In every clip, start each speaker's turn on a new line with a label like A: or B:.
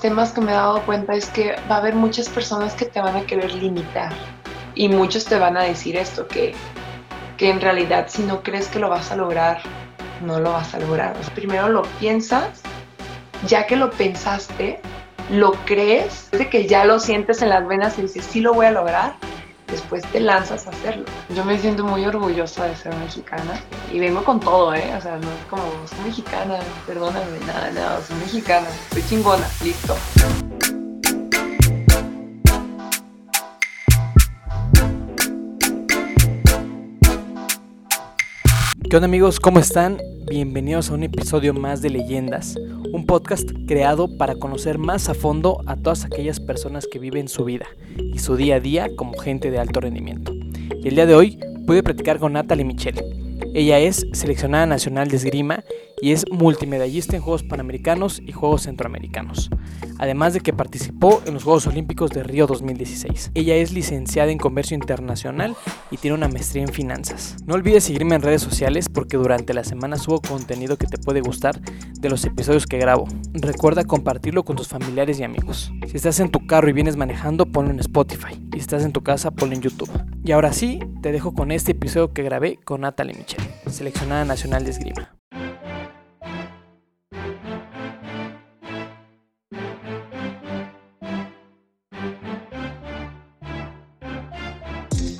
A: temas que me he dado cuenta es que va a haber muchas personas que te van a querer limitar y muchos te van a decir esto, que, que en realidad si no crees que lo vas a lograr, no lo vas a lograr. primero lo piensas, ya que lo pensaste, lo crees, de que ya lo sientes en las venas y dices, sí lo voy a lograr, después te lanzas a hacerlo. Yo me siento muy orgullosa de ser mexicana y vengo con todo, ¿eh? O sea, no es como, soy mexicana, perdóname, nada, nada, soy mexicana, soy chingona, listo.
B: ¿Qué onda amigos? ¿Cómo están? Bienvenidos a un episodio más de Leyendas, un podcast creado para conocer más a fondo a todas aquellas personas que viven su vida y su día a día como gente de alto rendimiento. Y el día de hoy pude platicar con Natalie Michel. Ella es seleccionada nacional de esgrima y es multimedallista en Juegos Panamericanos y Juegos Centroamericanos, además de que participó en los Juegos Olímpicos de Río 2016. Ella es licenciada en Comercio Internacional y tiene una maestría en Finanzas. No olvides seguirme en redes sociales porque durante la semana subo contenido que te puede gustar de los episodios que grabo. Recuerda compartirlo con tus familiares y amigos. Si estás en tu carro y vienes manejando, ponlo en Spotify. Y si estás en tu casa, ponlo en YouTube. Y ahora sí, te dejo con este episodio que grabé con Natalie Michel, seleccionada nacional de esgrima.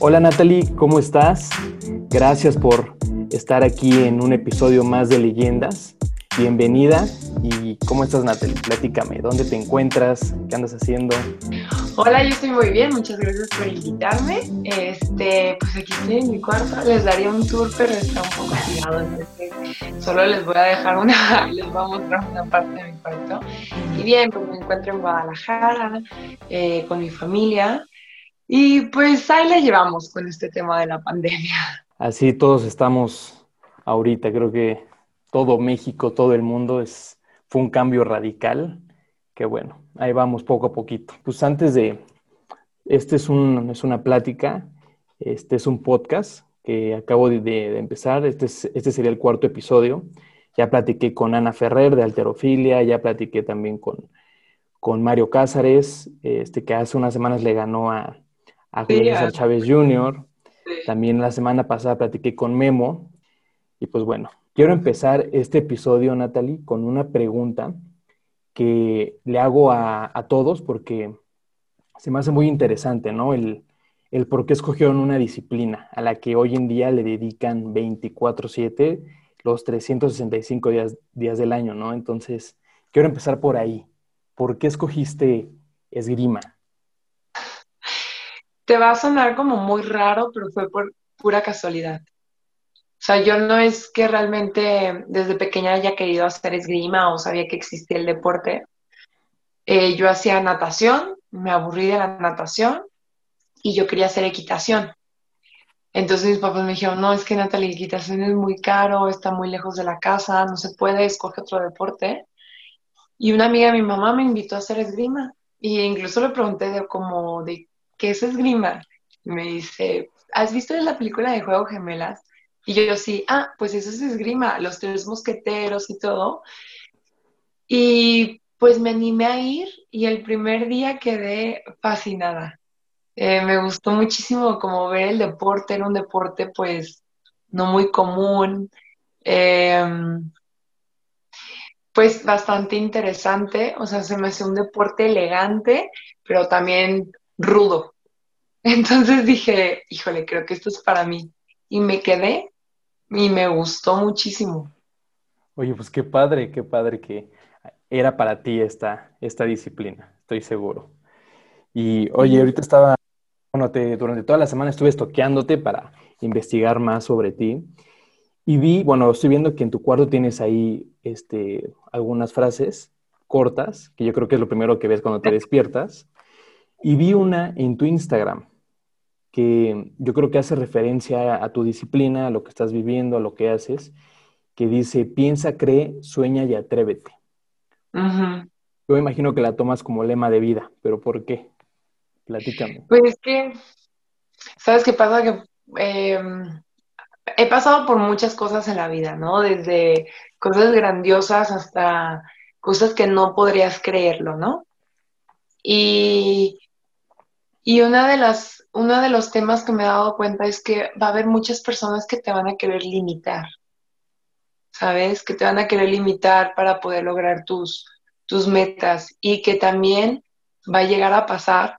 B: Hola Natalie, ¿cómo estás? Gracias por estar aquí en un episodio más de Leyendas. Bienvenida. ¿Y cómo estás Natalie? Platícame, ¿dónde te encuentras? ¿Qué andas haciendo?
A: Hola, yo estoy muy bien, muchas gracias por invitarme. Este, pues aquí estoy en mi cuarto, les daría un tour, pero está un poco tirado, entonces solo les voy a dejar una, les voy a mostrar una parte de mi cuarto. Y bien, pues me encuentro en Guadalajara eh, con mi familia. Y pues ahí la llevamos con este tema de la pandemia.
B: Así todos estamos ahorita, creo que todo México, todo el mundo es, fue un cambio radical, que bueno, ahí vamos poco a poquito. Pues antes de, este es, un, es una plática, este es un podcast que acabo de, empezar, este, este sería el cuarto episodio. Ya platiqué con Ana Ferrer de Alterofilia, ya platiqué también con, con Mario Cázares, este, que hace unas semanas le ganó a, a Julio Chávez Jr. También la semana pasada platiqué con Memo. Y pues bueno, quiero empezar este episodio, Natalie, con una pregunta que le hago a, todos porque se me hace muy interesante, ¿no? El, el por qué escogieron una disciplina a la que hoy en día le dedican 24/7 los 365 días, días del año, ¿no? Entonces, quiero empezar por ahí. ¿Por qué escogiste esgrima?
A: Te va a sonar como muy raro, pero fue por pura casualidad. O sea, yo no es que realmente desde pequeña haya querido hacer esgrima o sabía que existía el deporte. Eh, yo hacía natación, me aburrí de la natación y yo quería hacer equitación. Entonces mis papás me dijeron, no, es que Natalia, equitación es muy caro, está muy lejos de la casa, no se puede, escoge otro deporte. Y una amiga de mi mamá me invitó a hacer esgrima. Y incluso le pregunté de como de ¿qué es esgrima? Me dice, ¿has visto la película de Juego Gemelas? Y yo, yo sí, ah, pues eso es esgrima, los tres mosqueteros y todo. Y pues me animé a ir y el primer día quedé fascinada. Eh, me gustó muchísimo como ver el deporte, era un deporte pues no muy común, em, pues bastante interesante, o sea, se me hace un deporte elegante, pero también rudo. Entonces dije, híjole, creo que esto es para mí. Y me quedé y me gustó muchísimo.
B: Oye, pues qué padre, qué padre que era para ti esta, esta disciplina, estoy seguro. Y oye, ahorita estaba, bueno, te, durante toda la semana estuve estoqueándote para investigar más sobre ti. Y vi, bueno, estoy viendo que en tu cuarto tienes ahí este, algunas frases cortas, que yo creo que es lo primero que ves cuando te despiertas. Y vi una en tu Instagram que yo creo que hace referencia a tu disciplina, a lo que estás viviendo, a lo que haces, que dice, piensa, cree, sueña y atrévete. Yo me imagino que la tomas como lema de vida, pero ¿por qué? Platícame.
A: Pues es que, ¿sabes qué pasa? Que em, he pasado por muchas cosas en la vida, ¿no? Desde cosas grandiosas hasta cosas que no podrías creerlo, ¿no? Y, y una de las, uno de los temas que me he dado cuenta es que va a haber muchas personas que te van a querer limitar, ¿sabes? Que te van a querer limitar para poder lograr tus, tus metas y que también va a llegar a pasar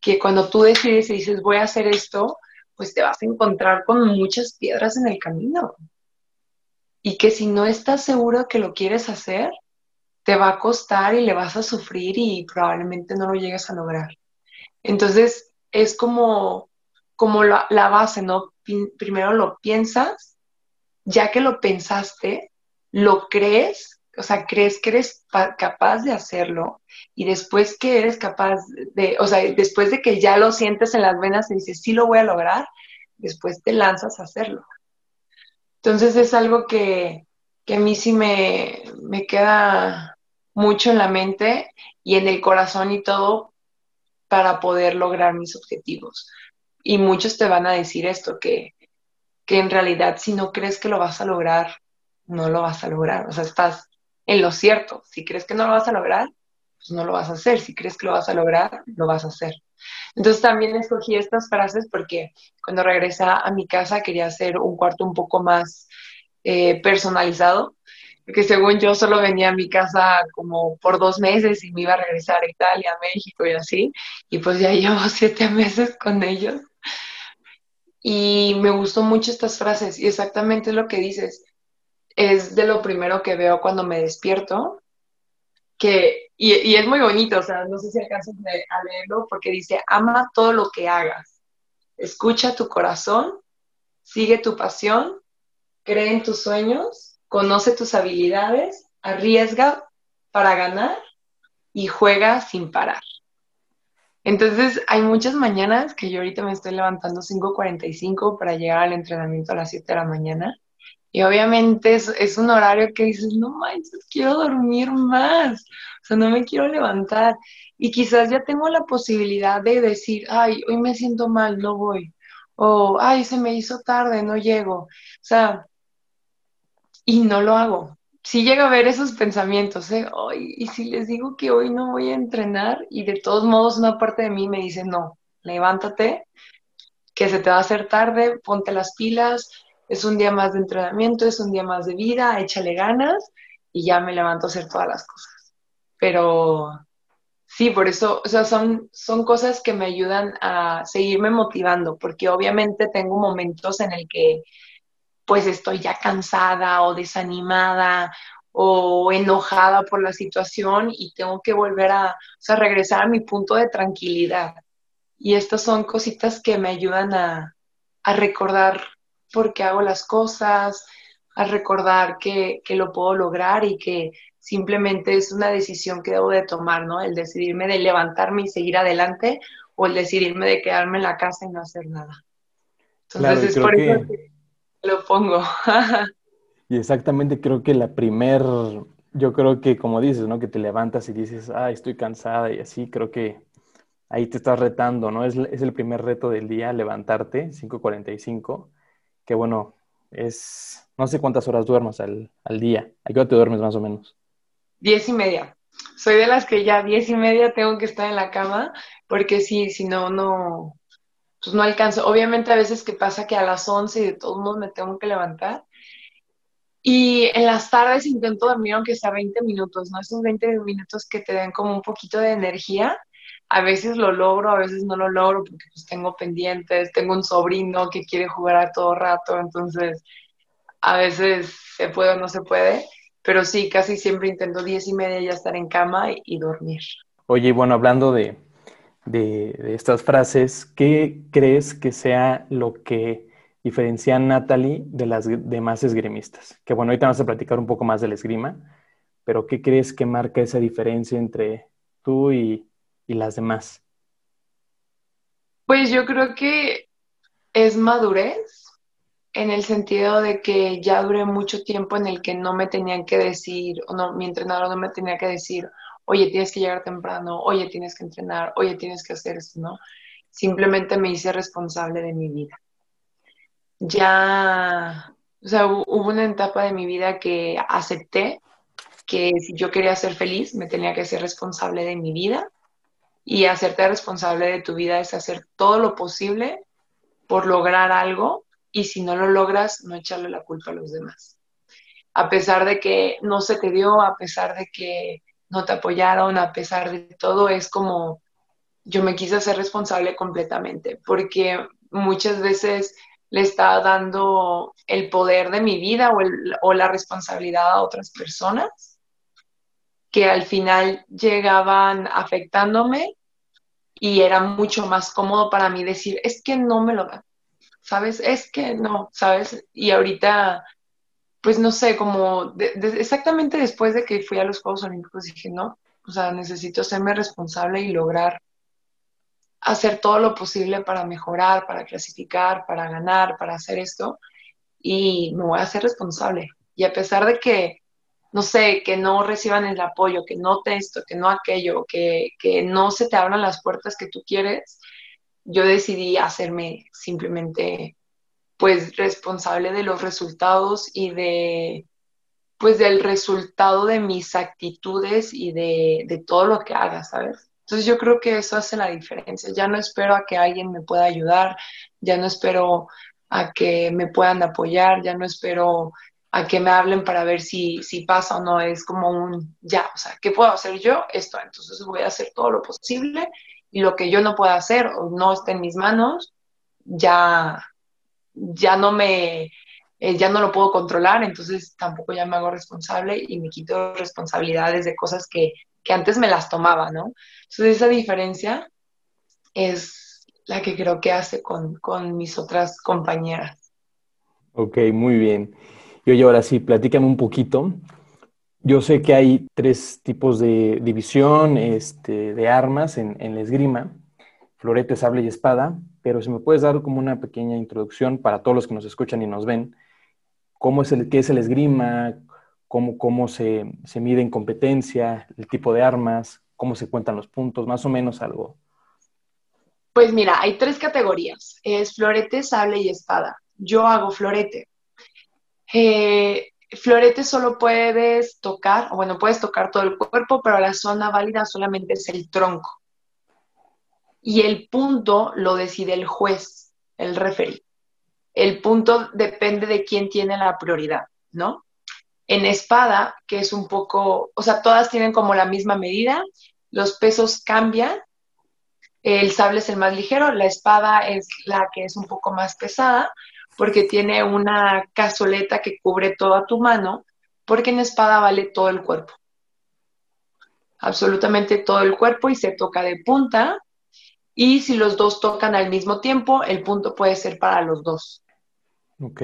A: que cuando tú decides y dices voy a hacer esto, pues te vas a encontrar con muchas piedras en el camino. Y que si no estás seguro que lo quieres hacer, te va a costar y le vas a sufrir y probablemente no lo llegues a lograr. Entonces, es como, como la, base, ¿no? Primero lo piensas, ya que lo pensaste, lo crees, o sea, crees que eres capaz de hacerlo y después que eres capaz de, o sea, después de que ya lo sientes en las venas y dices, sí lo voy a lograr, después te lanzas a hacerlo. Entonces es algo que, a mí sí me, me queda mucho en la mente y en el corazón y todo para poder lograr mis objetivos. Y muchos te van a decir esto, que, que en realidad si no crees que lo vas a lograr, no lo vas a lograr. O sea, estás en lo cierto. Si crees que no lo vas a lograr, pues no lo vas a hacer. Si crees que lo vas a lograr, lo vas a hacer. Entonces también escogí estas frases porque cuando regresé a mi casa quería hacer un cuarto un poco más eh, personalizado, porque según yo solo venía a mi casa como por dos meses y me iba a regresar a Italia, a México y así, y pues ya llevo siete meses con ellos. Y me gustó mucho estas frases y exactamente lo que dices. Es de lo primero que veo cuando me despierto que, y, es muy bonito, o sea, no sé si alcanzas a leerlo, porque dice, ama todo lo que hagas, escucha tu corazón, sigue tu pasión, cree en tus sueños, conoce tus habilidades, arriesga para ganar y juega sin parar. Entonces, hay muchas mañanas que yo ahorita me estoy levantando 5.45 para llegar al entrenamiento a las 7 de la mañana y obviamente es, un horario que dices, no manches, quiero dormir más, o sea, no me quiero levantar. Y quizás ya tengo la posibilidad de decir, ay, hoy me siento mal, no voy. O, ay, se me hizo tarde, no llego. O sea, y no lo hago. Si llega a ver esos pensamientos, ¿eh? y si les digo que hoy no voy a entrenar y de todos modos una parte de mí me dice, no, levántate, que se te va a hacer tarde, ponte las pilas, es un día más de entrenamiento, es un día más de vida, échale ganas y ya me levanto a hacer todas las cosas. Pero sí, por eso, o sea, son, son cosas que me ayudan a seguirme motivando, porque obviamente tengo momentos en el que pues estoy ya cansada o desanimada o enojada por la situación y tengo que volver a, o sea, regresar a mi punto de tranquilidad. Y estas son cositas que me ayudan a, a recordar porque hago las cosas, a recordar que, lo puedo lograr y que simplemente es una decisión que debo de tomar, ¿no? El decidirme de levantarme y seguir adelante o el decidirme de quedarme en la casa y no hacer nada. Entonces es por eso que lo pongo.
B: y exactamente creo que la primer, yo creo que como dices, ¿no? Que te levantas y dices, ah, estoy cansada y así, creo que ahí te estás retando, ¿no? Es, es el primer reto del día, levantarte, 5.45 que bueno, es, no sé cuántas horas duermas al, día. ¿A qué hora te duermes más o menos?
A: Diez y media. Soy de las que ya diez y media tengo que estar en la cama, porque si, si no, no, pues no alcanzo. Obviamente a veces que pasa que a las once y de todos modos me tengo que levantar. Y en las tardes intento dormir aunque sea 20 minutos, ¿no? Esos 20 minutos que te den como un poquito de energía a veces lo logro, a veces no lo logro porque pues tengo pendientes, tengo un sobrino que quiere jugar a todo rato, entonces a veces se puede o no se puede, pero sí, casi siempre intento diez y media ya estar en cama y, dormir.
B: Oye, bueno, hablando de, de, estas frases, ¿qué crees que sea lo que diferencia a Natalie de las demás esgrimistas? Que bueno, ahorita vamos a platicar un poco más del esgrima, pero ¿qué crees que marca esa diferencia entre tú y, y las demás?
A: Pues yo creo que es madurez en el sentido de que ya duré mucho tiempo en el que no me tenían que decir, o no, mi entrenador no me tenía que decir, oye, tienes que llegar temprano, oye, tienes que entrenar, oye, tienes que hacer esto, ¿no? Simplemente me hice responsable de mi vida. Ya, o sea, hubo una etapa de mi vida que acepté que si yo quería ser feliz, me tenía que ser responsable de mi vida y hacerte responsable de tu vida es hacer todo lo posible por lograr algo y si no lo logras, no echarle la culpa a los demás. A pesar de que no se te dio, a pesar de que no te apoyaron, a pesar de todo, es como yo me quise hacer responsable completamente, porque muchas veces le estaba dando el poder de mi vida o, o la responsabilidad a otras personas que al final llegaban afectándome y era mucho más cómodo para mí decir, es que no me lo dan, ¿sabes? Es que no, ¿sabes? Y ahorita, pues no sé, como exactamente después de que fui a los Juegos Olímpicos dije, no, o sea, necesito serme responsable y lograr hacer todo lo posible para mejorar, para clasificar, para ganar, para hacer esto. Y me voy a hacer responsable. Y a pesar de que, no sé, que no reciban el apoyo, que no te esto, que no aquello, que, que no se te abran las puertas que tú quieres, yo decidí hacerme simplemente, pues, responsable de los resultados y de, pues, del resultado de mis actitudes y de, de todo lo que haga, ¿sabes? Entonces yo creo que eso hace la diferencia. Ya no espero a que alguien me pueda ayudar, ya no espero a que me puedan apoyar, ya no espero a que me hablen para ver si, si pasa o no. Es como un ya, o sea, ¿qué puedo hacer yo? Esto. Entonces voy a hacer todo lo posible y lo que yo no pueda hacer o no esté en mis manos, ya, ya no me, eh, ya no lo puedo controlar, entonces tampoco ya me hago responsable y me quito responsabilidades de cosas que, que antes me las tomaba, ¿no? Entonces esa diferencia es la que creo que hace con, mis otras compañeras.
B: Ok, muy bien. Y oye, ahora sí, platícame un poquito. Yo sé que hay tres tipos de división este, de armas en, en la esgrima, florete, sable y espada, pero si me puedes dar como una pequeña introducción para todos los que nos escuchan y nos ven, ¿cómo es el, qué es el esgrima? ¿Cómo, cómo se, se mide en competencia? ¿El tipo de armas? cómo se cuentan los puntos, más o menos algo.
A: Pues mira, hay tres categorías, es florete, sable y espada. Yo hago florete. Eh, florete solo puedes tocar, o bueno, puedes tocar todo el cuerpo, pero la zona válida solamente es el tronco. Y el punto lo decide el juez, el referee. El punto depende de quién tiene la prioridad, ¿no? En espada, que es un poco, o sea, todas tienen como la misma medida, los pesos cambian, el sable es el más ligero, la espada es la que es un poco más pesada, porque tiene una cazoleta que cubre toda tu mano, porque en espada vale todo el cuerpo. Absolutamente todo el cuerpo y se toca de punta. Y si los dos tocan al mismo tiempo, el punto puede ser para los dos.
B: Ok.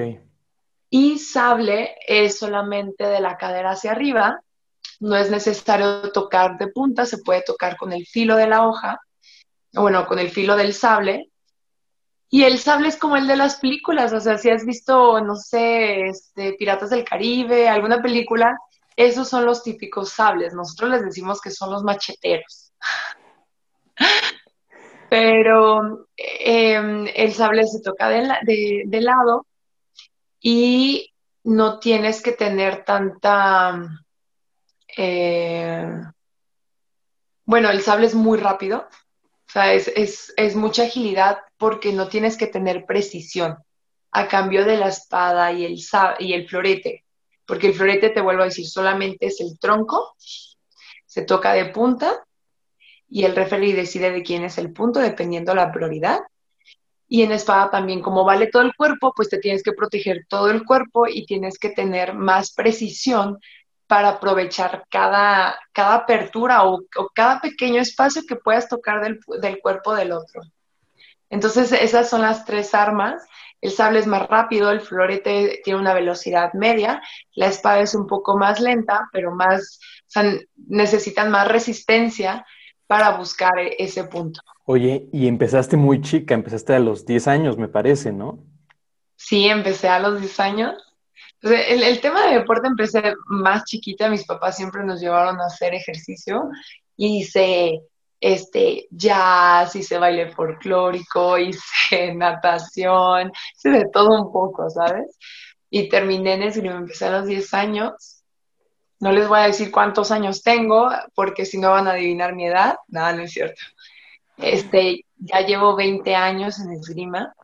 A: Y sable es solamente de la cadera hacia arriba. No es necesario tocar de punta, se puede tocar con el filo de la hoja, bueno, con el filo del sable. Y el sable es como el de las películas, o sea, si has visto, no sé, este, Piratas del Caribe, alguna película, esos son los típicos sables. Nosotros les decimos que son los macheteros. Pero em, el sable se toca de, lado y no tienes que tener tanta... Eh, bueno, el sable es muy rápido, o sea, es, mucha agilidad porque no tienes que tener precisión a cambio de la espada y el, y el florete, porque el florete, te vuelvo a decir, solamente es el tronco, se toca de punta y el referee decide de quién es el punto dependiendo la prioridad y en espada también, como vale todo el cuerpo, pues te tienes que proteger todo el cuerpo y tienes que tener más precisión para aprovechar cada, cada apertura o, cada pequeño espacio que puedas tocar del, del cuerpo del otro. Entonces, esas son las tres armas. El sable es más rápido, el florete tiene una velocidad media, la espada es un poco más lenta, pero más, necesitan más resistencia para buscar ese punto.
B: Oye, y empezaste muy chica, empezaste a los 10 años, me parece, ¿no?
A: Sí, empecé a los 10 años. el, el, tema de deporte empecé más chiquita, mis papás siempre nos llevaron a hacer ejercicio y hice este, jazz, hice baile folclórico, hice natación, hice de todo un poco, ¿sabes? Y terminé en esgrima, empecé a los 10 años. No les voy a decir cuántos años tengo, porque si no van a adivinar mi edad. Nada, no es cierto. Este, ya llevo 20 años en esgrima.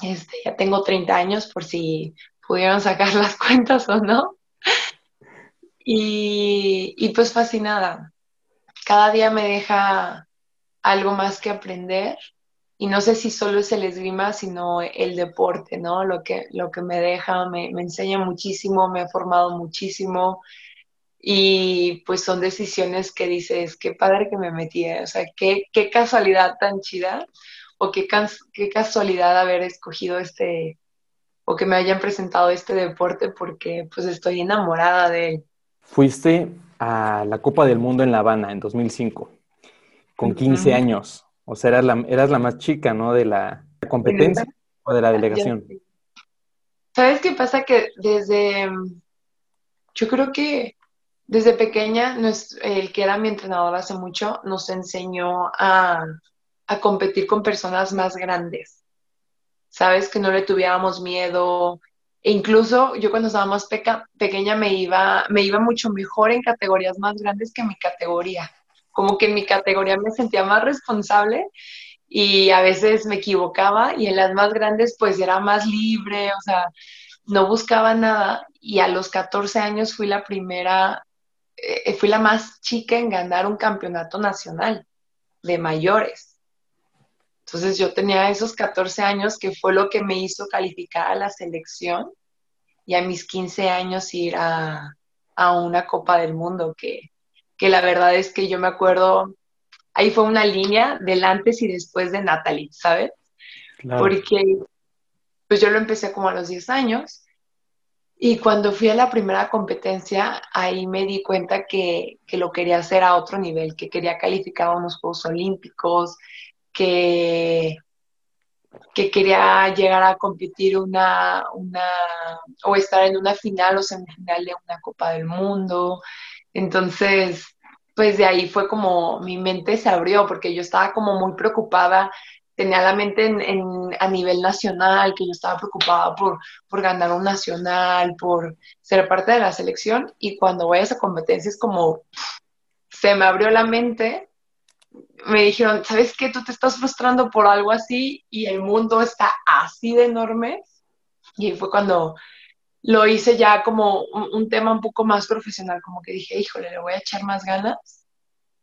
A: Este, ya tengo 30 años por si pudieron sacar las cuentas o no. Y, y pues fascinada. Cada día me deja algo más que aprender y no sé si solo es el esgrima, sino el deporte, ¿no? Lo que, lo que me deja, me, me enseña muchísimo, me ha formado muchísimo y pues son decisiones que dices, qué padre que me metí, ¿eh? o sea, qué, qué casualidad tan chida o qué, qué casualidad haber escogido este o que me hayan presentado este deporte porque pues estoy enamorada de él.
B: Fuiste a la Copa del Mundo en La Habana en 2005, con 15 años. O sea, eras la, eras la más chica, ¿no? De la competencia o de la delegación.
A: ¿Sabes qué pasa? Que desde, yo creo que desde pequeña, el que era mi entrenador hace mucho, nos enseñó a, competir con personas más grandes. ¿Sabes? Que no le tuviéramos miedo, e incluso yo cuando estaba más pequeña me iba, me iba mucho mejor en categorías más grandes que en mi categoría como que en mi categoría me sentía más responsable y a veces me equivocaba y en las más grandes pues era más libre, o sea, no buscaba nada y a los 14 años fui la primera, eh, fui la más chica en ganar un campeonato nacional de mayores. Entonces yo tenía esos 14 años que fue lo que me hizo calificar a la selección y a mis 15 años ir a, a una Copa del Mundo que, que la verdad es que yo me acuerdo, ahí fue una línea del antes y después de Natalie, ¿sabes? Porque pues yo lo empecé como a los 10 años y cuando fui a la primera competencia, ahí me di cuenta que, lo quería hacer a otro nivel, que quería calificar a unos Juegos Olímpicos, que, que quería llegar a competir una, una, o estar en una final o semifinal de una Copa del Mundo, entonces, pues de ahí fue como mi mente se abrió porque yo estaba como muy preocupada, tenía la mente en, a nivel nacional, que yo estaba preocupada por, por ganar un nacional, por ser parte de la selección y cuando voy a esa competencia es como se me abrió la mente, me dijeron, ¿sabes qué? Tú te estás frustrando por algo así y el mundo está así de enorme. Y fue cuando lo hice ya como un, tema un poco más profesional, como que dije, híjole, le voy a echar más ganas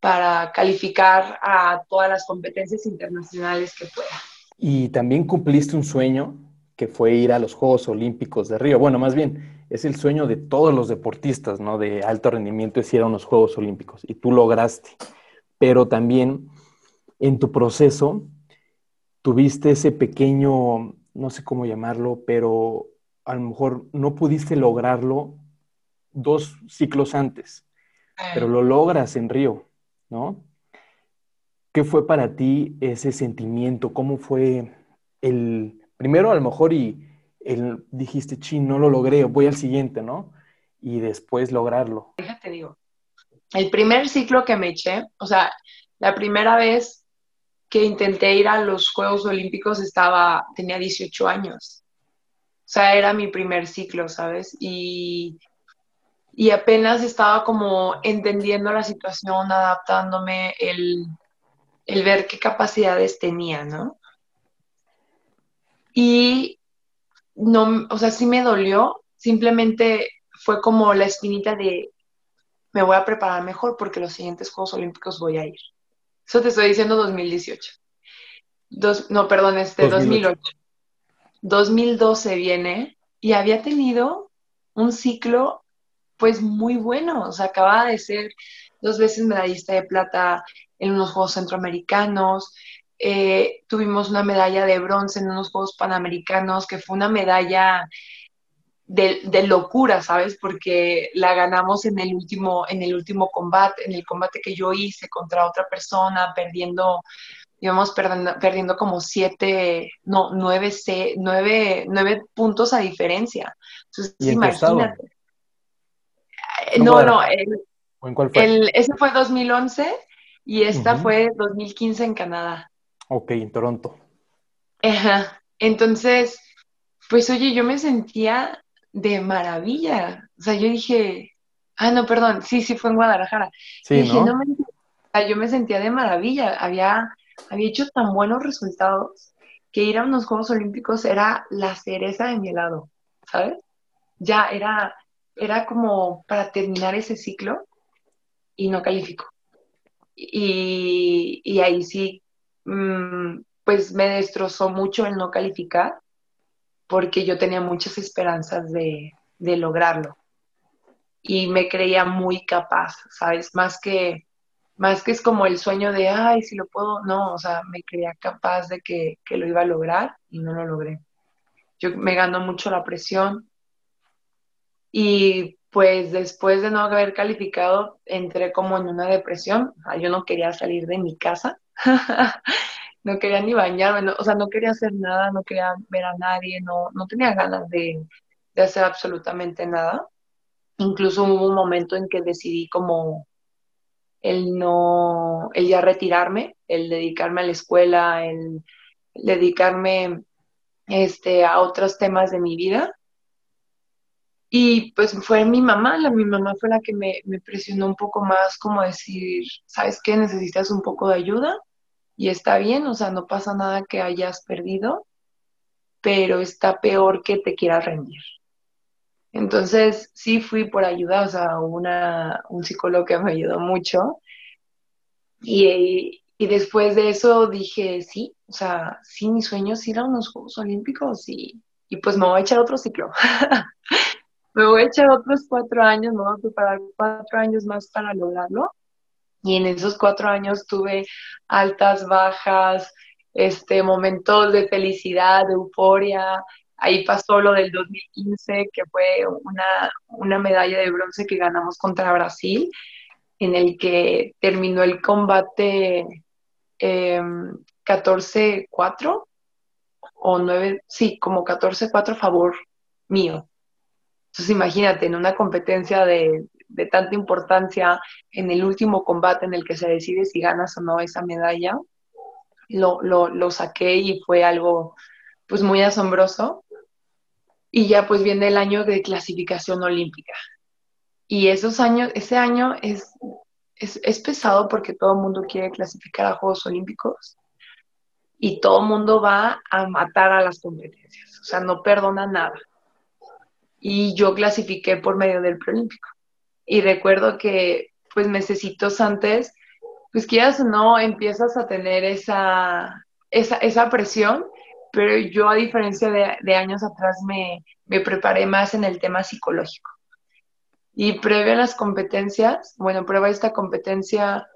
A: para calificar a todas las competencias internacionales que pueda.
B: Y también cumpliste un sueño que fue ir a los Juegos Olímpicos de Río. Bueno, más bien, es el sueño de todos los deportistas, ¿no? De alto rendimiento es ir a unos Juegos Olímpicos y tú lograste. Pero también en tu proceso tuviste ese pequeño, no sé cómo llamarlo, pero a lo mejor no pudiste lograrlo dos ciclos antes, pero lo logras en Río, ¿no? ¿Qué fue para ti ese sentimiento? ¿Cómo fue el, primero a lo mejor y el, dijiste, ching, no lo logré, voy al siguiente, ¿no? Y después lograrlo.
A: Déjate digo, el primer ciclo que me eché, o sea, la primera vez que intenté ir a los Juegos Olímpicos estaba, tenía 18 años. O sea, era mi primer ciclo, ¿sabes? Y, y apenas estaba como entendiendo la situación, adaptándome, el, el ver qué capacidades tenía, ¿no? Y no, o sea, sí me dolió, simplemente fue como la espinita de me voy a preparar mejor porque los siguientes Juegos Olímpicos voy a ir. Eso te estoy diciendo 2018. Dos, no, perdón, este 2008. 2012 viene y había tenido un ciclo pues muy bueno, o sea, acababa de ser dos veces medallista de plata en unos Juegos Centroamericanos, eh, tuvimos una medalla de bronce en unos Juegos Panamericanos, que fue una medalla de, de, locura, ¿sabes? Porque la ganamos en el último, en el último combate, en el combate que yo hice contra otra persona, perdiendo íbamos perdiendo, perdiendo como siete, no, nueve, nueve, nueve puntos a diferencia. Entonces, imagínate. No, no, el,
B: ¿En cuál fue?
A: ese fue 2011 y esta fue 2015 en Canadá.
B: Ok, en Toronto.
A: Ajá. Entonces, pues oye, yo me sentía de maravilla. O sea, yo dije, ah, no, perdón, sí, sí fue en Guadalajara.
B: Sí, ¿no?
A: yo me sentía de maravilla. Había había hecho tan buenos resultados que ir a unos Juegos Olímpicos era la cereza de mi helado, ¿sabes? Ya era, era como para terminar ese ciclo y no califico. Y, ahí sí, mm, pues me destrozó mucho el no calificar porque yo tenía muchas esperanzas de, de lograrlo. Y me creía muy capaz, ¿sabes? Más que, más que es como el sueño de, ay, si lo puedo, no, o sea, me creía capaz de que, que lo iba a lograr y no lo logré. Yo me ganó mucho la presión y pues después de no haber calificado, entré como en una depresión. Yo no quería salir de mi casa, no quería ni bañarme, o sea, no quería hacer nada, no quería ver a nadie, no, no tenía ganas de, de hacer absolutamente nada. Incluso hubo un momento en que decidí como el no, el ya retirarme, el dedicarme a la escuela, el dedicarme este, a otros temas de mi vida y pues fue mi mamá, la, mi mamá fue la que me, presionó un poco más, como decir, ¿sabes qué? Necesitas un poco de ayuda y está bien, o sea, no pasa nada que hayas perdido, pero está peor que te quieras rendir. Entonces, sí fui por ayuda, o sea, una, un psicólogo que me ayudó mucho. Y, y después de eso dije, sí, o sea, sí, mi sueño es ir a unos Juegos Olímpicos y, y pues me voy a echar otro ciclo. me voy a echar otros cuatro años, me voy a preparar cuatro años más para lograrlo. Y en esos cuatro años tuve altas, bajas, este, momentos de felicidad, de euforia. Ahí pasó lo del 2015, que fue una, una medalla de bronce que ganamos contra Brasil, en el que terminó el combate 14-4 em, o 9, sí, como 14-4 a favor mío. Entonces imagínate, en una competencia de, tanta importancia, en el último combate en el que se decide si ganas o no esa medalla, lo, lo, saqué y fue algo pues muy asombroso. Y ya pues viene el año de clasificación olímpica. Y esos años, ese año es, es, es pesado porque todo el mundo quiere clasificar a Juegos Olímpicos y todo el mundo va a matar a las competencias, o sea, no perdona nada y yo clasifiqué por medio del preolímpico. Y recuerdo que pues necesitos antes, pues quieras o no, empiezas a tener esa, esa, esa presión, pero yo a diferencia de, de años atrás me, me, preparé más en el tema psicológico. Y previo a las competencias, bueno, prueba esta competencia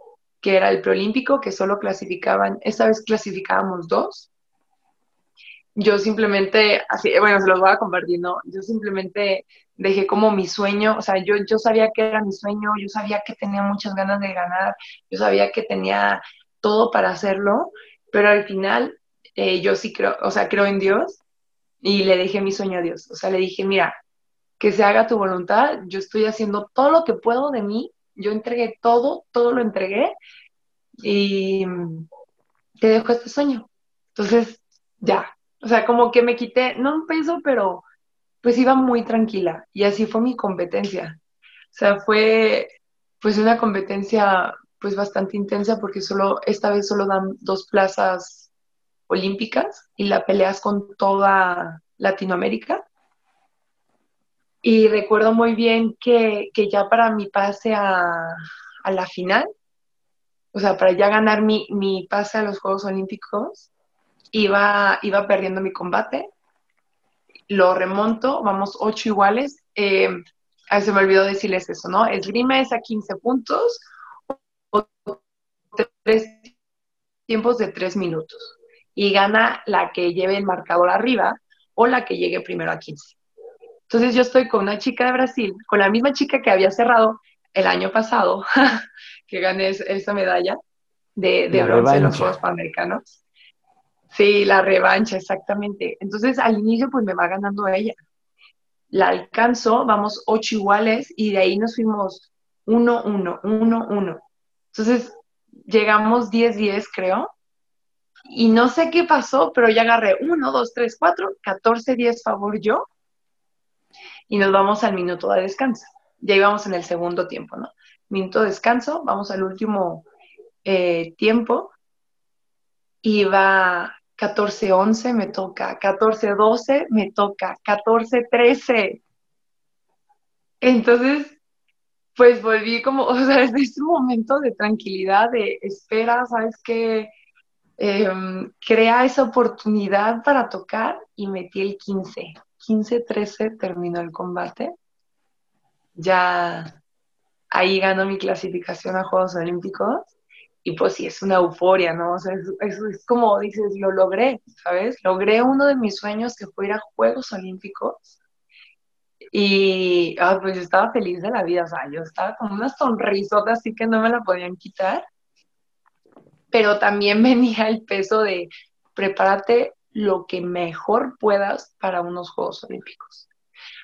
A: que era el preolímpico, que solo clasificaban, esta vez clasificábamos dos, yo simplemente, así, bueno, se los voy a compartir, ¿no? Yo simplemente dejé como mi sueño, o sea, yo, yo sabía que era mi sueño, yo sabía que tenía muchas ganas de ganar, yo sabía que tenía todo para hacerlo, pero al final eh, yo sí creo, o sea, creo en Dios y le dejé mi sueño a Dios, o sea, le dije, mira, que se haga tu voluntad, yo estoy haciendo todo lo que puedo de mí, yo entregué todo, todo lo entregué y te dejo este sueño. Entonces, ya, o sea, como que me quité, no un peso, pero pues iba muy tranquila. Y así fue mi competencia. O sea, fue pues una competencia pues bastante intensa porque solo, esta vez solo dan dos plazas olímpicas y la peleas con toda Latinoamérica. Y recuerdo muy bien que, ya para mi pase a, la final, o sea, para ya ganar mi, mi pase a los Juegos Olímpicos, iba, iba perdiendo mi combate, lo remonto, vamos ocho iguales. Eh, se me olvidó decirles eso, ¿no? Esgrima es a 15 puntos o tres tiempos de tres minutos. Y gana la que lleve el marcador arriba o la que llegue primero a 15. Entonces yo estoy con una chica de Brasil, con la misma chica que había cerrado el año pasado, que gané esa medalla de, de bronce en los Juegos Panamericanos. Sí, la revancha, exactamente. Entonces, al inicio, pues me va ganando ella. La alcanzo, vamos ocho iguales y de ahí nos fuimos uno, uno, uno, uno. Entonces, llegamos diez, diez, creo. Y no sé qué pasó, pero ya agarré uno, dos, tres, cuatro, catorce, diez, favor yo. Y nos vamos al minuto de descanso. Ya íbamos en el segundo tiempo, ¿no? Minuto de descanso, vamos al último eh, tiempo iba 14-11, me toca, 14-12, me toca, 14-13. Entonces, pues volví como, o sea, desde ese momento de tranquilidad, de espera, ¿sabes qué? Em, crea esa oportunidad para tocar y metí el 15. 15-13 terminó el combate. Ya ahí ganó mi clasificación a Juegos Olímpicos y pues sí, es una euforia, ¿no? O sea, es, es, como dices, lo logré, ¿sabes? Logré uno de mis sueños que fue ir a Juegos Olímpicos y ah, pues estaba feliz de la vida, o sea, yo estaba con una sonrisota así que no me la podían quitar, pero también venía el peso de prepárate lo que mejor puedas para unos Juegos Olímpicos.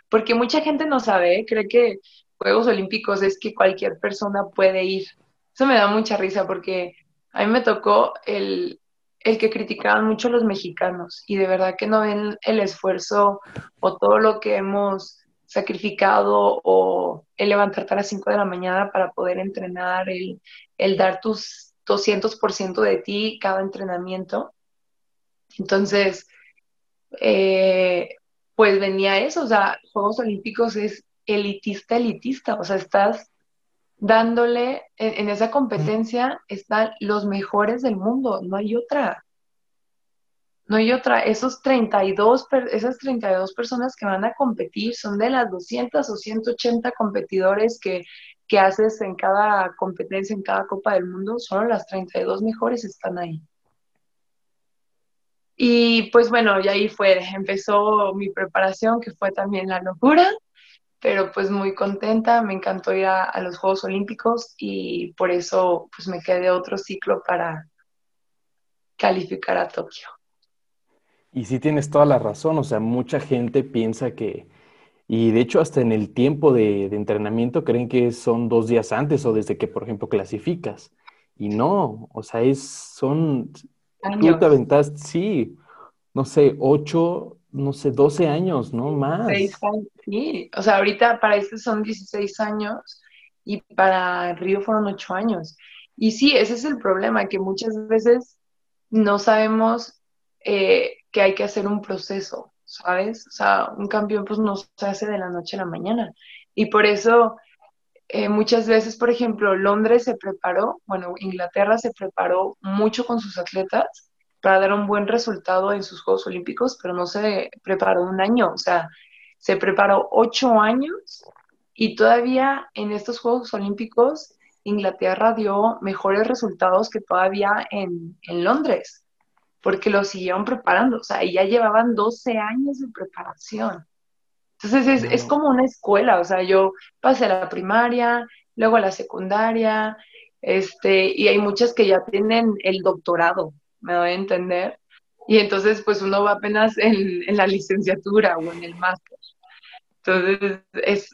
A: Porque mucha gente no sabe, cree que Juegos Olímpicos es que cualquier persona puede ir. Eso me da mucha risa porque a mí me tocó el, el que criticaban mucho los mexicanos y de verdad que no ven el esfuerzo o todo lo que hemos sacrificado o el levantarte a las 5 de la mañana para poder entrenar, el, el dar tus 200% de ti cada entrenamiento. Entonces, eh, pues venía eso, o sea, Juegos Olímpicos es elitista, elitista, o sea, estás dándole, en, esa competencia están los mejores del mundo, no hay otra. No hay otra. Esos 32, esas 32 personas que van a competir son de las 200 o 180 competidores que, que haces en cada competencia, en cada Copa del Mundo, solo las 32 mejores están ahí. Y pues bueno, y ahí fue, empezó mi preparación, que fue también la locura pero pues muy contenta, me encantó ir a, los Juegos Olímpicos y por eso pues me quedé otro ciclo para calificar a Tokio.
B: Y sí tienes toda la razón, o sea, mucha gente piensa que, y de hecho hasta en el tiempo de, entrenamiento creen que son dos días antes o desde que, por ejemplo, clasificas. Y no, o sea, es, son,
A: Años.
B: tú te sí, no sé, ocho, no sé, 12 años, ¿no? Más.
A: sí. O sea, ahorita para este son 16 años y para Río fueron 8 años. Y sí, ese es el problema, que muchas veces no sabemos eh, que hay que hacer un proceso, ¿sabes? O sea, un campeón pues no se hace de la noche a la mañana. Y por eso eh, muchas veces, por ejemplo, Londres se preparó, bueno, Inglaterra se preparó mucho con sus atletas para dar un buen resultado en sus Juegos Olímpicos, pero no se preparó un año, o sea, se preparó ocho años y todavía en estos Juegos Olímpicos Inglaterra dio mejores resultados que todavía en, Londres, porque lo siguieron preparando, o sea, ya llevaban 12 años de preparación. Entonces es, es como una escuela, o sea, yo pasé a la primaria, luego a la secundaria, este, y hay muchas que ya tienen el doctorado, me doy a entender. Y entonces, pues uno va apenas en, la licenciatura o en el máster. Entonces,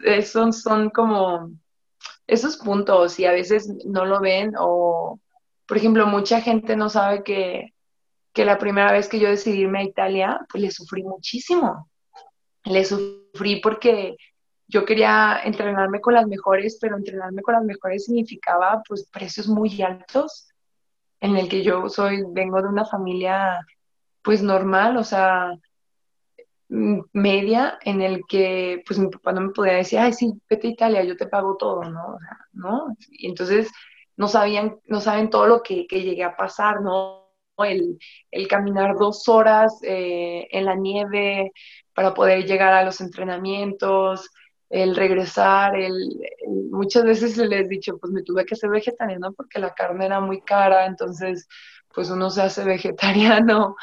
A: es, son, son como esos puntos y a veces no lo ven o, por ejemplo, mucha gente no sabe que, que la primera vez que yo decidí irme a Italia, pues le sufrí muchísimo. Le sufrí porque yo quería entrenarme con las mejores, pero entrenarme con las mejores significaba pues precios muy altos en el que yo soy, vengo de una familia pues normal, o sea, media, en el que pues mi papá no me podía decir, ay, sí, vete a Italia, yo te pago todo, ¿no? O sea, ¿no? Y entonces no sabían, no saben todo lo que, que llegué a pasar, ¿no? El, el caminar dos horas eh, en la nieve para poder llegar a los entrenamientos, el regresar, el, muchas veces les he dicho, pues me tuve que ser vegetariano porque la carne era muy cara, entonces pues uno se hace vegetariano.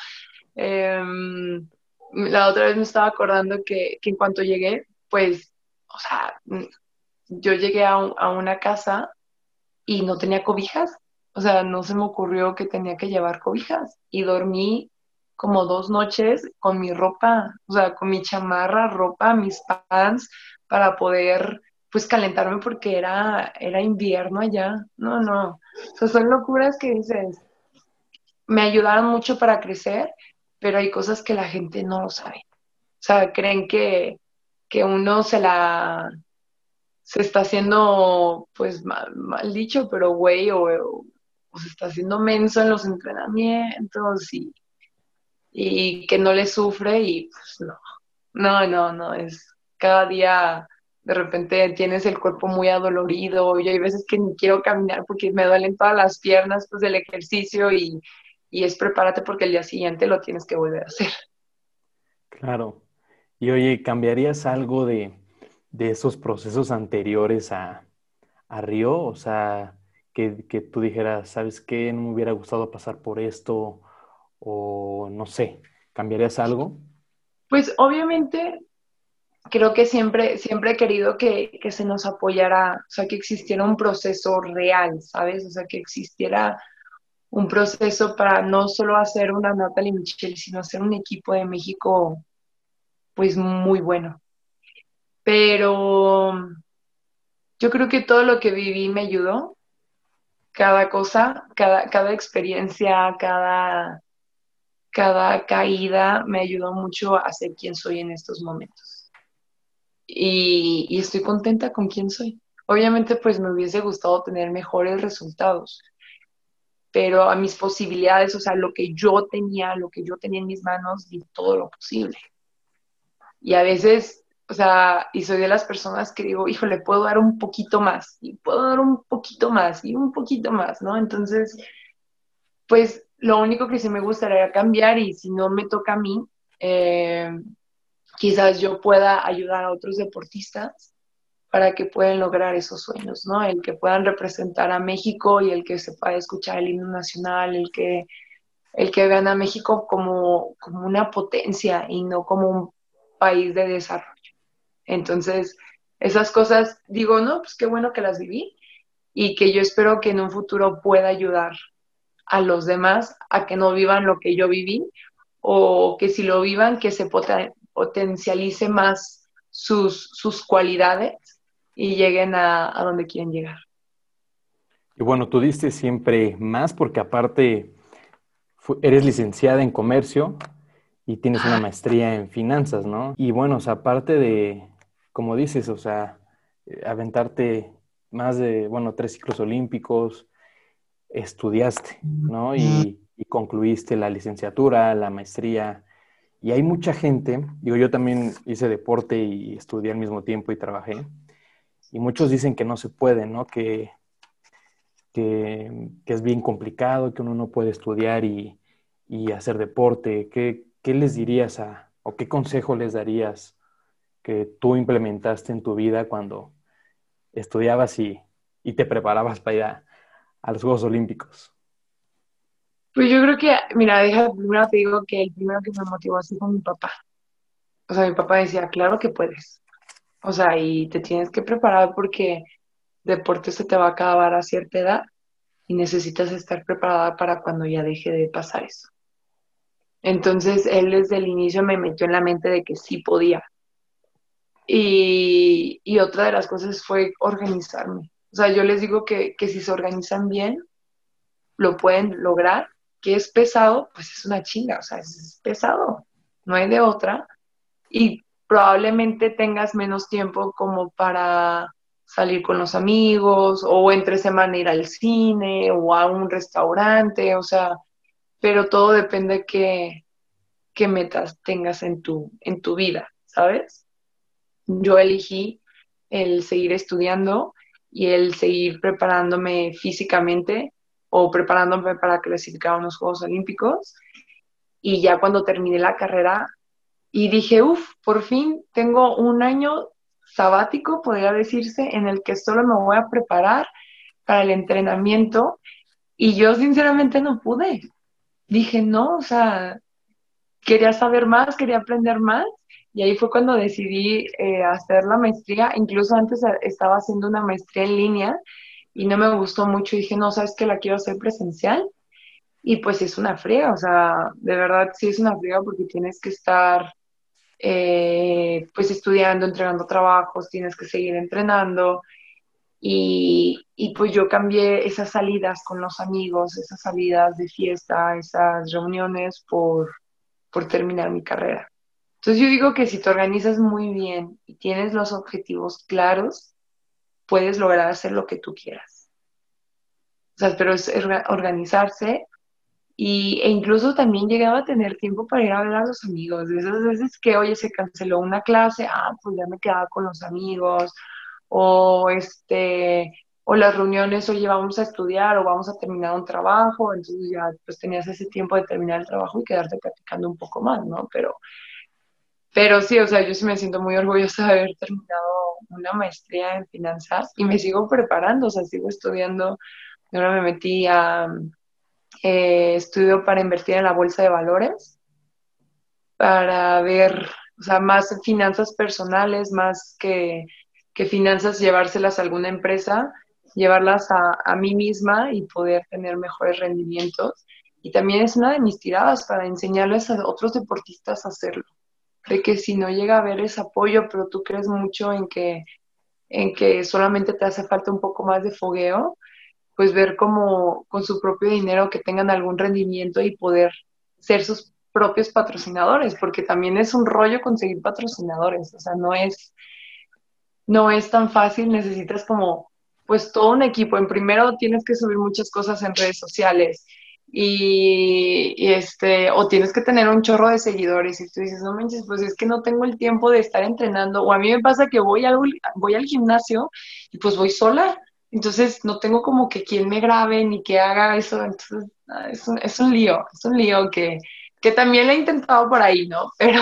A: Em, la otra vez me estaba acordando que, que, en cuanto llegué, pues, o sea, yo llegué a, a una casa y no tenía cobijas, o sea, no se me ocurrió que tenía que llevar cobijas y dormí como dos noches con mi ropa, o sea, con mi chamarra, ropa, mis pants, para poder pues calentarme porque era, era invierno allá. No, no. O sea, son locuras que dices, me ayudaron mucho para crecer, pero hay cosas que la gente no lo sabe. O sea, creen que, que uno se la se está haciendo, pues mal, dicho, pero güey, o, pues está haciendo menso en los entrenamientos y, y que no le sufre y pues no, no, no, no, es cada día de repente tienes el cuerpo muy adolorido, y hay veces que ni quiero caminar porque me duelen todas las piernas pues del ejercicio y, y es prepárate porque el día siguiente lo tienes que volver a hacer.
B: Claro. Y oye, ¿cambiarías algo de, de esos procesos anteriores a, a Río? O sea, que, que, tú dijeras, ¿sabes qué? No me hubiera gustado pasar por esto o no sé, ¿cambiarías algo?
A: Pues obviamente creo que siempre, siempre he querido que, que, se nos apoyara, o sea, que existiera un proceso real, ¿sabes? O sea, que existiera un proceso para no solo hacer una Natalie Michelle, sino hacer un equipo de México, pues muy bueno. Pero yo creo que todo lo que viví me ayudó. Cada cosa, cada, cada experiencia, cada, cada caída me ayudó mucho a ser quien soy en estos momentos. Y, estoy contenta con quien soy. Obviamente, pues me hubiese gustado tener mejores resultados, pero a mis posibilidades, o sea, lo que yo tenía, lo que yo tenía en mis manos, di todo lo posible. Y a veces, o sea, y soy de las personas que digo, híjole, puedo dar un poquito más, y puedo dar un poquito más, y un poquito más, ¿no? Entonces, pues lo único que sí me gustaría cambiar, y si no me toca a mí, eh, quizás yo pueda ayudar a otros deportistas para que puedan lograr esos sueños, ¿no? El que puedan representar a México y el que se pueda escuchar el himno nacional, el que, el que vean a México como, como una potencia y no como un país de desarrollo. Entonces, esas cosas, digo, no, pues qué bueno que las viví y que yo espero que en un futuro pueda ayudar a los demás a que no vivan lo que yo viví o que si lo vivan, que se potencialice más sus, sus cualidades y lleguen a, donde quieren llegar.
B: Y bueno, tú diste siempre más porque aparte eres licenciada en comercio y tienes una maestría en finanzas, ¿no? Y bueno, o sea, aparte de, como dices, o sea, aventarte más de, bueno, tres ciclos olímpicos, estudiaste, ¿no? Y, y, concluiste la licenciatura, la maestría. Y hay mucha gente, digo, yo también hice deporte y estudié al mismo tiempo y trabajé y muchos dicen que no se puede, ¿no? Que, que, es bien complicado, que uno no puede estudiar y, y hacer deporte. ¿Qué, ¿Qué, les dirías a, o qué consejo les darías que tú implementaste en tu vida cuando estudiabas y, y te preparabas para ir a, los Juegos Olímpicos?
A: Pues yo creo que, mira, deja, primero te digo que el primero que me motivó así fue mi papá. O sea, mi papá decía, claro que puedes. O sea, y te tienes que preparar porque deporte se te va a acabar a cierta edad y necesitas estar preparada para cuando ya deje de pasar eso. Entonces, él desde el inicio me metió en la mente de que sí podía. Y, y otra de las cosas fue organizarme. O sea, yo les digo que, que si se organizan bien, lo pueden lograr. Que es pesado, pues es una chinga, o sea, es pesado, no hay de otra. Y probablemente tengas menos tiempo como para salir con los amigos o entre semana ir al cine o a un restaurante, o sea, pero todo depende qué, qué metas tengas en tu, en tu vida, ¿sabes? Yo elegí el seguir estudiando y el seguir preparándome físicamente o preparándome para clasificar a unos Juegos Olímpicos. Y ya cuando terminé la carrera, y dije, uff, por fin tengo un año sabático, podría decirse, en el que solo me voy a preparar para el entrenamiento y yo sinceramente no pude. Dije, no, o sea, quería saber más, quería aprender más y ahí fue cuando decidí eh, hacer la maestría. Incluso antes estaba haciendo una maestría en línea y no me gustó mucho. Dije, no, sabes que la quiero hacer presencial. Y pues es una friega, o sea, de verdad sí es una friega porque tienes que estar eh, pues estudiando, entregando trabajos, tienes que seguir entrenando. Y, y, pues yo cambié esas salidas con los amigos, esas salidas de fiesta, esas reuniones por, por terminar mi carrera. Entonces yo digo que si te organizas muy bien y tienes los objetivos claros, puedes lograr hacer lo que tú quieras. O sea, pero es organizarse y, e incluso también llegaba a tener tiempo para ir a ver a los amigos. Esas veces que, oye, se canceló una clase, ah, pues ya me quedaba con los amigos. O este, o las reuniones, oye, vamos a estudiar o vamos a terminar un trabajo, entonces ya pues tenías ese tiempo de terminar el trabajo y quedarte practicando un poco más, ¿no? Pero, pero sí, o sea, yo sí me siento muy orgullosa de haber terminado una maestría en finanzas y me sigo preparando, o sea, sigo estudiando. Ahora me metí a eh, estudio para invertir en la bolsa de valores, para ver, o sea, más finanzas personales, más que, que finanzas, llevárselas a alguna empresa llevarlas a, a mí misma y poder tener mejores rendimientos. Y también es una de mis tiradas para enseñarles a otros deportistas a hacerlo. De que si no llega a haber ese apoyo, pero tú crees mucho en que, en que solamente te hace falta un poco más de fogueo, pues ver como con su propio dinero que tengan algún rendimiento y poder ser sus propios patrocinadores, porque también es un rollo conseguir patrocinadores, o sea, no es, no es tan fácil, necesitas como pues todo un equipo. En primero tienes que subir muchas cosas en redes sociales y, este, o tienes que tener un chorro de seguidores y tú dices, no manches, pues es que no tengo el tiempo de estar entrenando. O a mí me pasa que voy al, voy al gimnasio y pues voy sola. Entonces no tengo como que quien me grabe ni que haga eso. Entonces ah, es, un, es un lío, es un lío que, que también lo he intentado por ahí, ¿no? Pero...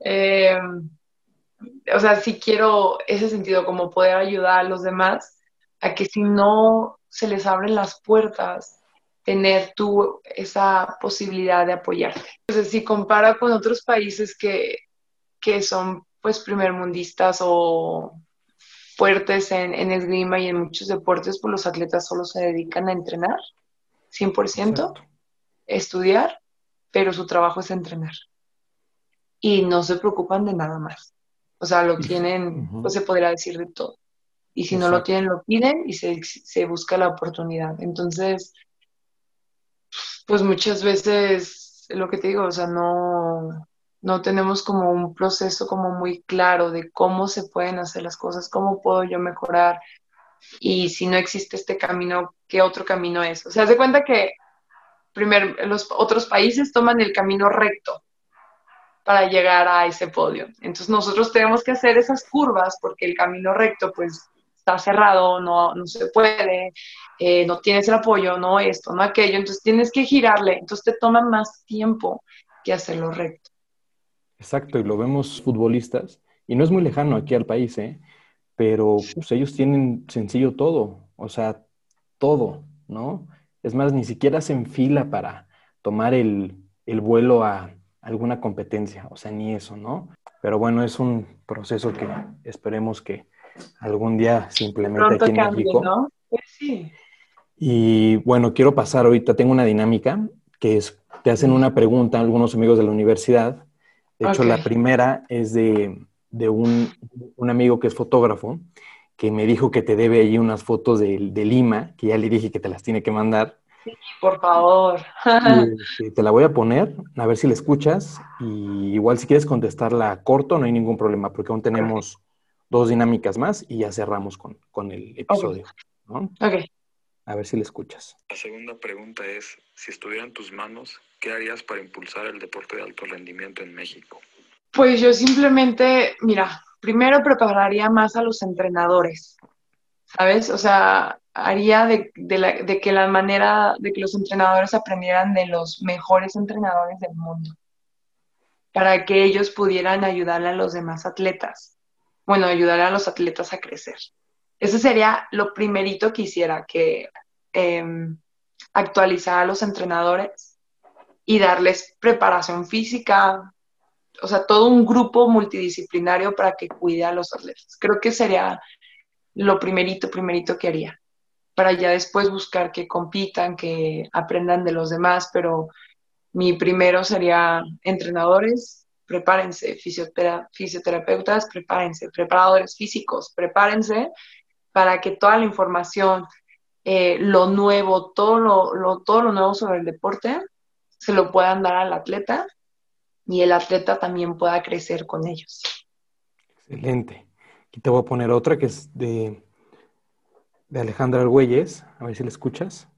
A: eh, o sea, sí quiero ese sentido, como poder ayudar a los demás a que si no se les abren las puertas, tener tú esa posibilidad de apoyarte. Entonces, si compara con otros países que, que son pues primermundistas o fuertes en, en, esgrima y en muchos deportes, pues los atletas solo se dedican a entrenar, 100%, estudiar, pero su trabajo es entrenar. Y no se preocupan de nada más. O sea, lo tienen, pues se podría decir de todo. Y si no lo tienen, lo piden y se, se busca la oportunidad. Entonces, pues muchas veces, lo que te digo, o sea, no, no tenemos como un proceso como muy claro de cómo se pueden hacer las cosas, cómo puedo yo mejorar y si no existe este camino, ¿qué otro camino es? O sea, se cuenta que primero los otros países toman el camino recto para llegar a ese podio. Entonces nosotros tenemos que hacer esas curvas porque el camino recto pues está cerrado, no, no se puede, eh, no tienes el apoyo, no esto, no aquello, entonces tienes que girarle, entonces te toma más tiempo que hacerlo recto.
B: Exacto, y lo vemos futbolistas, y no es muy lejano aquí al país, ¿eh? pero pues, ellos tienen sencillo todo, o sea, todo, ¿no? Es más, ni siquiera se enfila para tomar el, el vuelo a, alguna competencia, o sea, ni eso, ¿no? Pero bueno, es un proceso que esperemos que algún día se implemente aquí en México. ¿no? Pues sí. Y bueno, quiero pasar ahorita, tengo una dinámica que es, te hacen una pregunta algunos amigos de la universidad. De hecho, la primera es de, un, amigo que es fotógrafo, que me dijo que te debe ahí unas fotos de, de Lima, que ya le dije que te las tiene que mandar.
A: Sí, por favor.
B: Este, te la voy a poner, a ver si la escuchas. Y igual si quieres contestarla corto, no hay ningún problema, porque aún tenemos dos dinámicas más y ya cerramos con, el episodio.
A: ok.
B: A ver si la escuchas.
C: La segunda pregunta es, si estuviera en tus manos, ¿qué harías para impulsar el deporte de alto rendimiento en México?
A: Pues yo simplemente, mira, primero prepararía más a los entrenadores, ¿sabes? O sea, haría de, que la manera de que los entrenadores aprendieran de los mejores entrenadores del mundo, para que ellos pudieran ayudarle a los demás atletas, bueno, ayudar a los atletas a crecer. Eso sería lo primerito que hiciera, que em, actualizar a los entrenadores y darles preparación física, o sea, todo un grupo multidisciplinario para que cuide a los atletas. Creo que sería lo primerito, primerito que haría para ya después buscar que compitan, que aprendan de los demás, pero mi primero sería entrenadores, prepárense, fisioterapeutas, prepárense, preparadores físicos, prepárense para que toda la información, eh, lo nuevo, todo lo, todo lo nuevo sobre el deporte, se lo puedan dar al atleta y el atleta también pueda crecer con ellos.
B: Excelente. Aquí te voy a poner otra que es de de Alejandra Argüelles. A ver si la escuchas.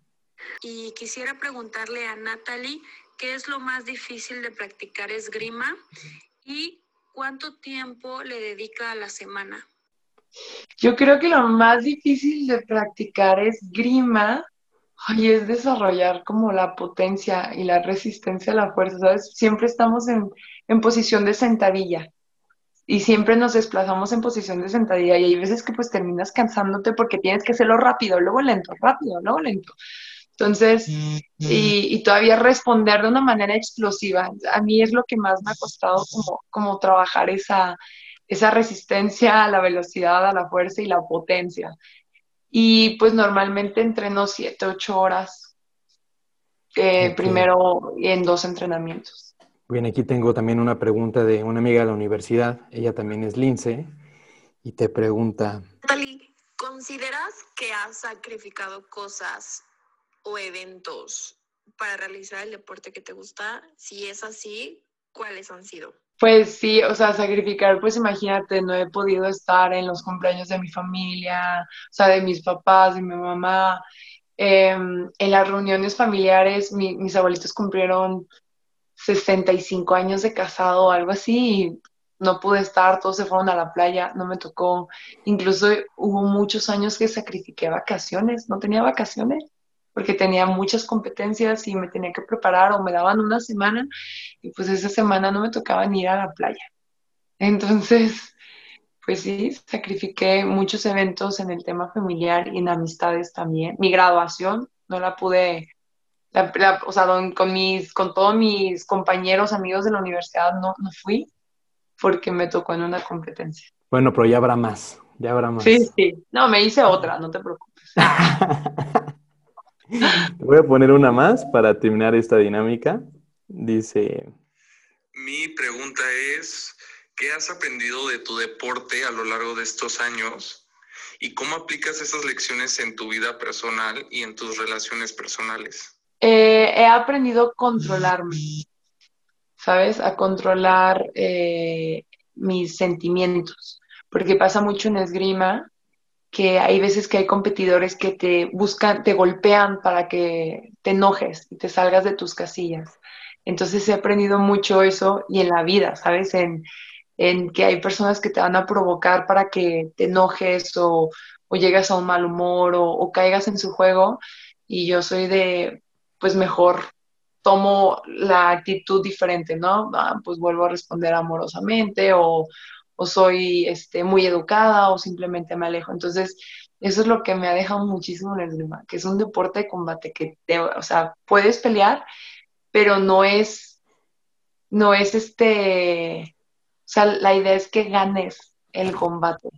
D: Y quisiera preguntarle a Natalie qué es lo más difícil de practicar esgrima y cuánto tiempo le dedica a la semana.
A: Yo creo que lo más difícil de practicar esgrima y es desarrollar como la potencia y la resistencia a la fuerza, ¿sabes? Siempre estamos en, en posición de sentadilla y siempre nos desplazamos en posición de sentadilla y hay veces que pues terminas cansándote porque tienes que hacerlo rápido, luego lento, rápido, luego lento. Entonces, y, todavía responder de una manera explosiva. A mí es lo que más me ha costado como, como trabajar esa, esa resistencia a la velocidad, a la fuerza y la potencia. Y pues normalmente entreno siete, ocho horas, eh, primero en dos entrenamientos.
B: Bien, aquí tengo también una pregunta de una amiga de la universidad. Ella también es Lince y te pregunta.
D: Natalie, ¿consideras que has sacrificado cosas o eventos para realizar el deporte que te gusta? Si es así, ¿cuáles han sido?
A: Pues sí, o sea, sacrificar, pues imagínate, no he podido estar en los cumpleaños de mi familia, o sea, de mis papás, de mi mamá. Em, en las reuniones familiares, mis abuelitos cumplieron 65 años de casado algo así y no pude estar, todos se fueron a la playa, no me tocó. Incluso hubo muchos años que sacrifiqué vacaciones, no tenía vacaciones porque tenía muchas competencias y me tenía que preparar o me daban una semana y pues esa semana no me tocaba ni ir a la playa. Entonces, pues sí, sacrifiqué muchos eventos en el tema familiar y en amistades también. Mi graduación no la pude o sea, con, mis, con todos mis compañeros, amigos de la universidad, no, no fui porque me tocó en una competencia.
B: Bueno, pero ya habrá más, ya habrá más.
A: Sí, sí. No, me hice otra, no te preocupes.
B: Voy a poner una más para terminar esta dinámica. Dice...
C: Mi pregunta es, ¿qué has aprendido de tu deporte a lo largo de estos años? ¿Y cómo aplicas esas lecciones en tu vida personal y en tus relaciones personales?
A: Eh, he aprendido a controlarme, ¿sabes? A controlar eh, mis sentimientos, porque pasa mucho en esgrima que hay veces que hay competidores que te buscan, te golpean para que te enojes y te salgas de tus casillas. Entonces he aprendido mucho eso y en la vida, ¿sabes? En, que hay personas que te van a provocar para que te enojes o, o llegas a un mal humor o, o, caigas en su juego. Y yo soy de, pues mejor tomo la actitud diferente, ¿no? Ah, pues vuelvo a responder amorosamente o, soy este, muy educada o simplemente me alejo. Entonces, eso es lo que me ha dejado muchísimo en el esgrima, que es un deporte de combate que, te, o sea, puedes pelear, pero no es, no es este, o sea, la idea es que ganes el combate,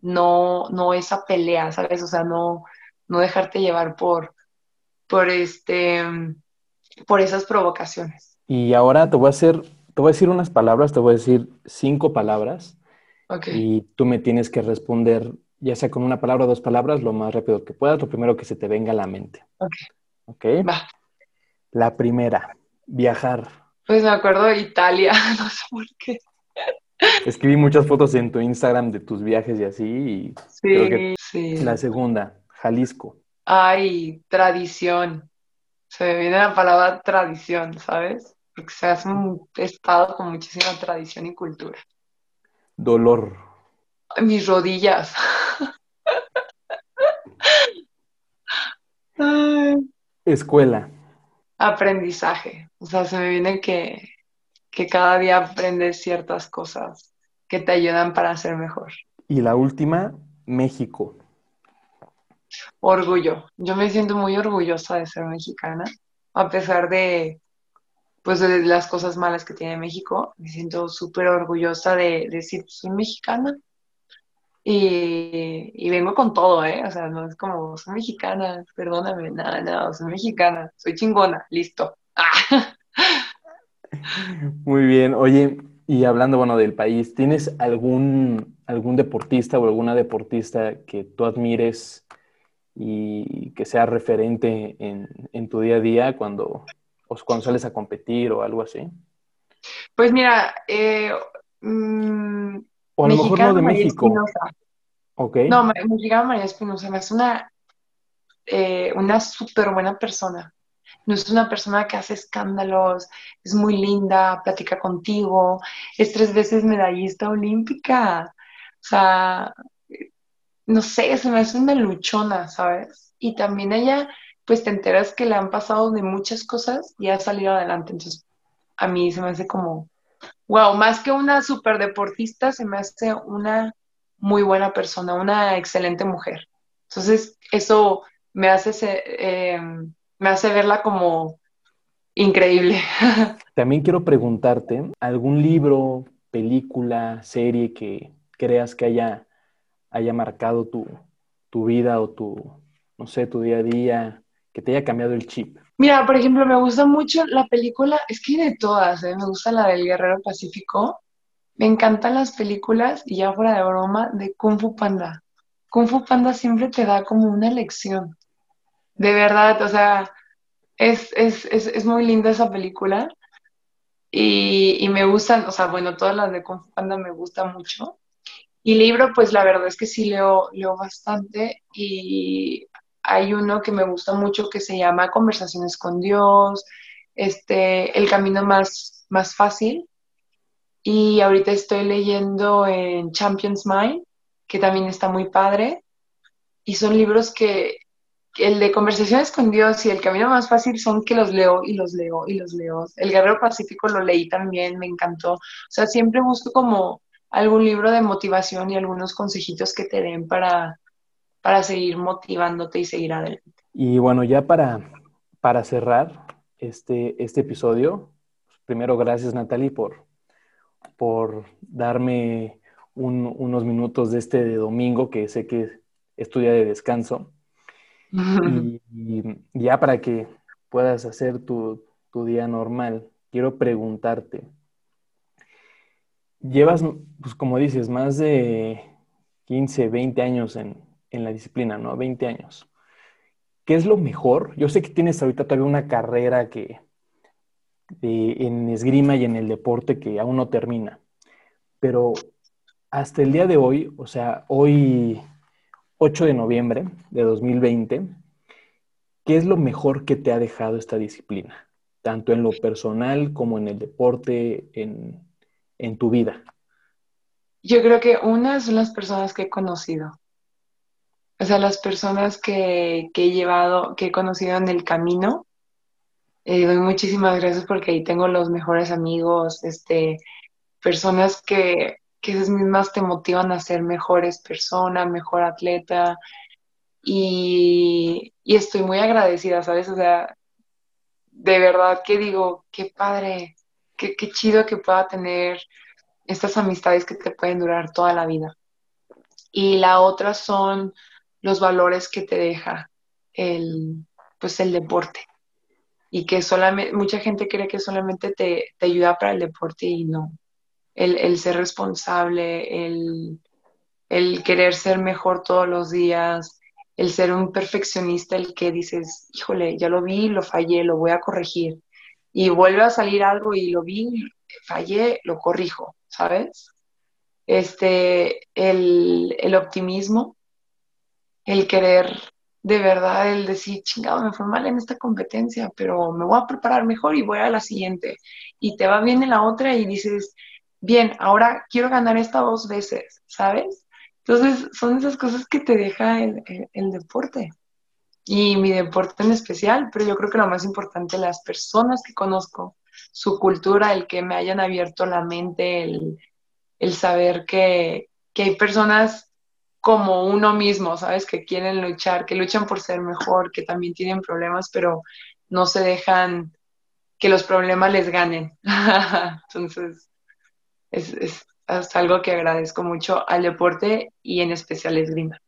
A: no, no esa pelea, ¿sabes? O sea, no, no dejarte llevar por, por este por esas provocaciones.
B: Y ahora te voy a hacer, te voy a decir unas palabras, te voy a decir cinco palabras. Y tú me tienes que responder, ya sea con una palabra o dos palabras, lo más rápido que puedas, lo primero que se te venga a la mente.
A: Ok.
B: Ok. Va. La primera, viajar.
A: Pues me acuerdo de Italia, no sé por qué.
B: Escribí muchas fotos en tu Instagram de tus viajes y así. Y
A: sí, sí.
B: La segunda, Jalisco.
A: Ay, tradición. Se me viene la palabra tradición, ¿sabes? Porque se hace un estado con muchísima tradición y cultura.
B: Dolor.
A: Mis rodillas.
B: Escuela.
A: Aprendizaje. O sea, se me viene que, que cada día aprendes ciertas cosas que te ayudan para ser mejor.
B: Y la última, México.
A: Orgullo. Yo me siento muy orgullosa de ser mexicana, a pesar de, pues, de las cosas malas que tiene México. Me siento súper orgullosa de, decir, soy mexicana. Y, vengo con todo, ¿eh? O sea, no es como, soy mexicana, perdóname, nada, nada, soy mexicana, soy chingona, listo.
B: Muy bien, oye, y hablando, bueno, del país, ¿tienes algún, algún deportista o alguna deportista que tú admires y que sea referente en, tu día a día cuando, cuando sales a competir o algo así?
A: Pues mira, eh, mm,
B: o a lo mejor no de México. Ok.
A: No, me, me llegaba María Espinosa, es una, eh, una súper buena persona. No es una persona que hace escándalos, es muy linda, platica contigo, es tres veces medallista olímpica. O sea, no sé, se me hace una luchona, ¿sabes? Y también ella, pues te enteras que le han pasado de muchas cosas y ha salido adelante. Entonces, a mí se me hace como, wow, más que una super deportista, se me hace una muy buena persona, una excelente mujer. Entonces, eso me hace, eh, me hace verla como increíble.
B: También quiero preguntarte, ¿algún libro, película, serie que creas que haya, haya marcado tu, tu vida o tu, no sé, tu día a día, que te haya cambiado el chip?
A: Mira, por ejemplo, me gusta mucho la película, es que de todas, ¿eh? Me gusta la del Guerrero Pacífico, me encantan las películas y ya fuera de broma, de Kung Fu Panda. Kung Fu Panda siempre te da como una lección, de verdad, o sea, es, es, es, es muy linda esa película y, y me gustan, o sea, bueno, todas las de Kung Fu Panda me gustan mucho. Y libro, pues la verdad es que sí leo, leo bastante y hay uno que me gusta mucho que se llama Conversaciones con Dios, este, El camino más, más fácil. Y ahorita estoy leyendo en Champions Mind, que también está muy padre. Y son libros que, el de Conversaciones con Dios y El camino más fácil son que los leo y los leo y los leo. El Guerrero Pacífico lo leí también, me encantó. O sea, siempre busco como algún libro de motivación y algunos consejitos que te den para, para seguir motivándote y seguir adelante.
B: Y bueno, ya para, para cerrar este, este episodio, primero gracias Natalie por, por darme un- unos minutos de este de domingo, que sé que es tu día de descanso. Y, y ya para que puedas hacer tu, tu día normal, quiero preguntarte, llevas, pues como dices, más de 15, 20 años en, en la disciplina, ¿no? 20 años. ¿Qué es lo mejor? Yo sé que tienes ahorita todavía una carrera que en esgrima y en el deporte que aún no termina, pero hasta el día de hoy, o sea, hoy 8 de noviembre de 2020, ¿qué es lo mejor que te ha dejado esta disciplina? Tanto en lo personal como en el deporte, en, en tu vida.
A: Yo creo que una son las personas que he conocido. O sea, las personas que, que he llevado, que he conocido en el camino. Eh, doy muchísimas gracias porque ahí tengo los mejores amigos, este, personas que, que esas mismas te motivan a ser mejores persona, mejor atleta. Y, y estoy muy agradecida, ¿sabes? O sea, de verdad que digo, qué padre, qué, qué chido que pueda tener estas amistades que te pueden durar toda la vida. Y la otra son los valores que te deja el, pues el deporte. Y que solamente, mucha gente cree que solamente te, te ayuda para el deporte y no. El, el ser responsable, el, el querer ser mejor todos los días, el ser un perfeccionista, el que dices, híjole, ya lo vi, lo fallé, lo voy a corregir. Y vuelve a salir algo y lo vi, fallé, lo corrijo, ¿sabes? Este, el, el optimismo, el querer de verdad, el decir, chingado, me fue mal en esta competencia, pero me voy a preparar mejor y voy a la siguiente. Y te va bien en la otra y dices, bien, ahora quiero ganar esta dos veces, ¿sabes? Entonces, son esas cosas que te deja el, el, el deporte. Y mi deporte en especial, pero yo creo que lo más importante, las personas que conozco, su cultura, el que me hayan abierto la mente, el, el saber que, que hay personas como uno mismo, ¿sabes? Que quieren luchar, que luchan por ser mejor, que también tienen problemas, pero no se dejan que los problemas les ganen. Entonces, es, es, algo que agradezco mucho al deporte y en especial esgrima.